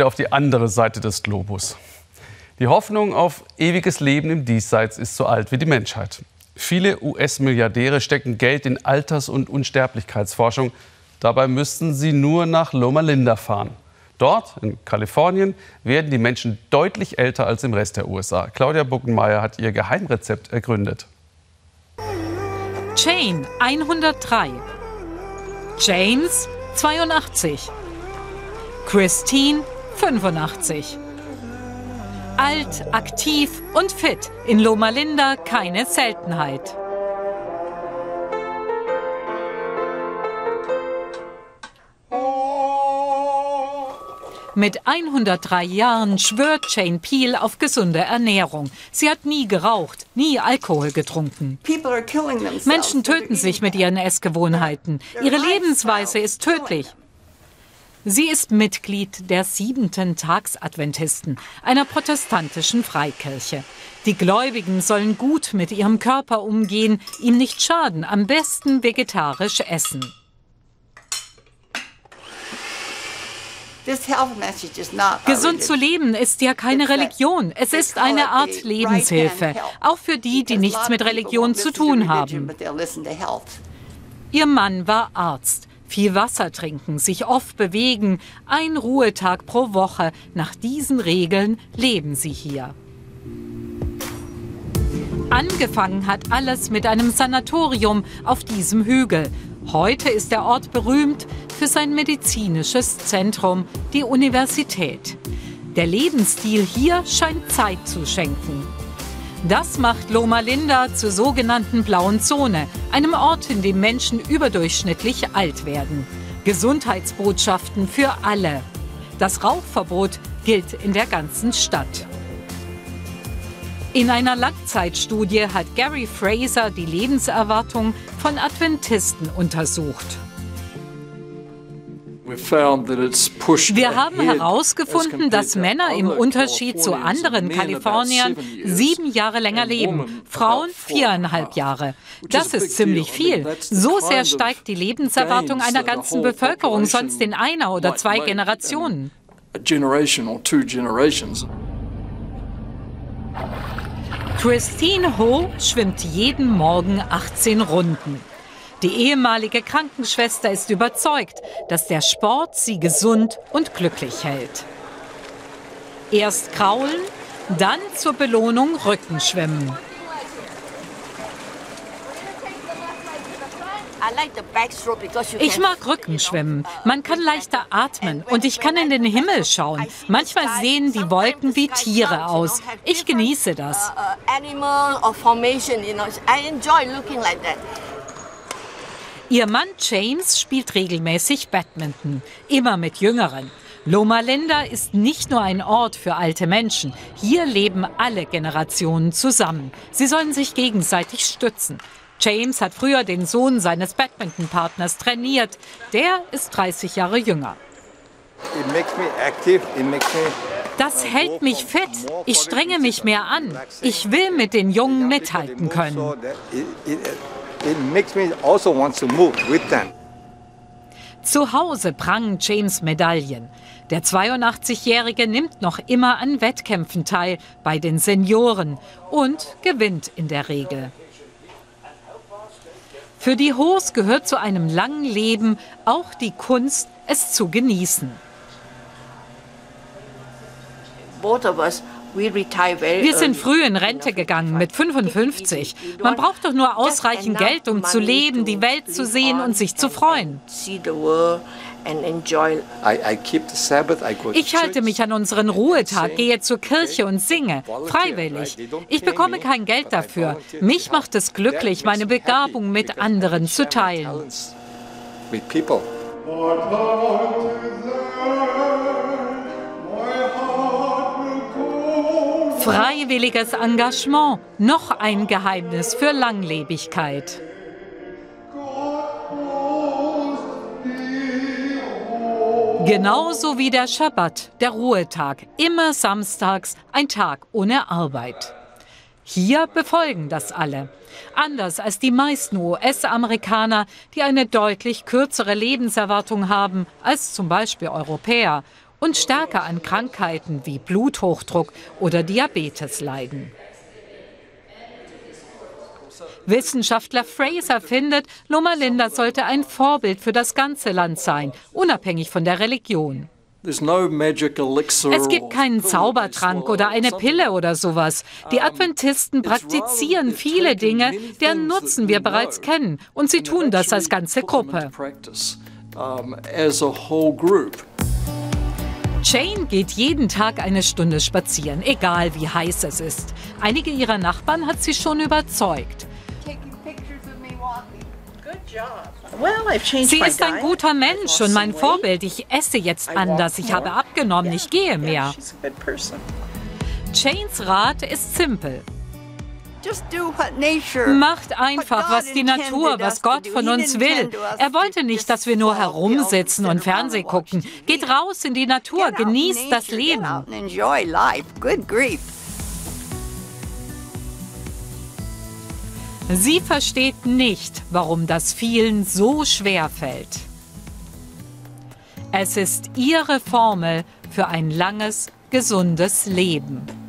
auf die andere Seite des Globus. Die Hoffnung auf ewiges Leben im Diesseits ist so alt wie die Menschheit. Viele US-Milliardäre stecken Geld in Alters- und Unsterblichkeitsforschung. Dabei müssten sie nur nach Loma Linda fahren. Dort, in Kalifornien, werden die Menschen deutlich älter als im Rest der USA. Claudia Buckenmeier hat ihr Geheimrezept ergründet. Jane 103, James 82, Christine 85. Alt, aktiv und fit. In Loma Linda keine Seltenheit. Mit 103 Jahren schwört Jane Peel auf gesunde Ernährung. Sie hat nie geraucht, nie Alkohol getrunken. Menschen töten sich mit ihren Essgewohnheiten. Ihre Lebensweise ist tödlich. Sie ist Mitglied der siebenten Tagsadventisten, einer protestantischen Freikirche. Die Gläubigen sollen gut mit ihrem Körper umgehen, ihm nicht schaden, am besten vegetarisch essen. Gesund zu leben ist ja keine Religion. Es ist eine Art Lebenshilfe, auch für die, die nichts mit Religion zu tun haben. Ihr Mann war Arzt. Viel Wasser trinken, sich oft bewegen, ein Ruhetag pro Woche. Nach diesen Regeln leben sie hier. Angefangen hat alles mit einem Sanatorium auf diesem Hügel. Heute ist der Ort berühmt für sein medizinisches Zentrum, die Universität. Der Lebensstil hier scheint Zeit zu schenken. Das macht Loma Linda zur sogenannten blauen Zone, einem Ort, in dem Menschen überdurchschnittlich alt werden. Gesundheitsbotschaften für alle. Das Rauchverbot gilt in der ganzen Stadt. In einer Langzeitstudie hat Gary Fraser die Lebenserwartung von Adventisten untersucht. Wir haben herausgefunden, dass Männer im Unterschied zu anderen Kaliforniern sieben Jahre länger leben, Frauen viereinhalb Jahre. Das ist ziemlich viel. So sehr steigt die Lebenserwartung einer ganzen Bevölkerung sonst in einer oder zwei Generationen. Christine Ho schwimmt jeden Morgen 18 Runden. Die ehemalige Krankenschwester ist überzeugt, dass der Sport sie gesund und glücklich hält. Erst kraulen, dann zur Belohnung Rückenschwimmen. Ich mag Rückenschwimmen. Man kann leichter atmen und ich kann in den Himmel schauen. Manchmal sehen die Wolken wie Tiere aus. Ich genieße das. Ihr Mann James spielt regelmäßig Badminton, immer mit Jüngeren. Loma Linda ist nicht nur ein Ort für alte Menschen. Hier leben alle Generationen zusammen. Sie sollen sich gegenseitig stützen. James hat früher den Sohn seines Badminton-Partners trainiert. Der ist 30 Jahre jünger. Das hält mich fit. Ich strenge mich mehr an. Ich will mit den Jungen mithalten können it makes me also want to move with them. Zu Hause prangen James Medaillen. Der 82-Jährige nimmt noch immer an Wettkämpfen teil bei den Senioren und gewinnt in der Regel. Für die Hoos gehört zu einem langen Leben auch die Kunst, es zu genießen. Of us wir sind früh in Rente gegangen, mit 55. Man braucht doch nur ausreichend Geld, um zu leben, die Welt zu sehen und sich zu freuen. Ich halte mich an unseren Ruhetag, gehe zur Kirche und singe, freiwillig. Ich bekomme kein Geld dafür. Mich macht es glücklich, meine Begabung mit anderen zu teilen. Freiwilliges Engagement, noch ein Geheimnis für Langlebigkeit. Genauso wie der Schabbat, der Ruhetag, immer samstags ein Tag ohne Arbeit. Hier befolgen das alle. Anders als die meisten US-Amerikaner, die eine deutlich kürzere Lebenserwartung haben als zum Beispiel Europäer und stärker an Krankheiten wie Bluthochdruck oder Diabetes leiden. Wissenschaftler Fraser findet, Loma Linda sollte ein Vorbild für das ganze Land sein, unabhängig von der Religion. Es gibt keinen Zaubertrank oder eine Pille oder sowas. Die Adventisten praktizieren viele Dinge, deren Nutzen wir bereits kennen. Und sie tun das als ganze Gruppe. Jane geht jeden Tag eine Stunde spazieren, egal wie heiß es ist. Einige ihrer Nachbarn hat sie schon überzeugt. Sie ist ein guter Mensch und mein Vorbild. Ich esse jetzt anders. Ich habe abgenommen. Ich gehe mehr. Janes Rat ist simpel. Macht einfach, was die Natur, was Gott von uns will. Er wollte nicht, dass wir nur herumsitzen und Fernseh gucken. Geht raus in die Natur, genießt das Leben. Sie versteht nicht, warum das vielen so schwer fällt. Es ist ihre Formel für ein langes, gesundes Leben.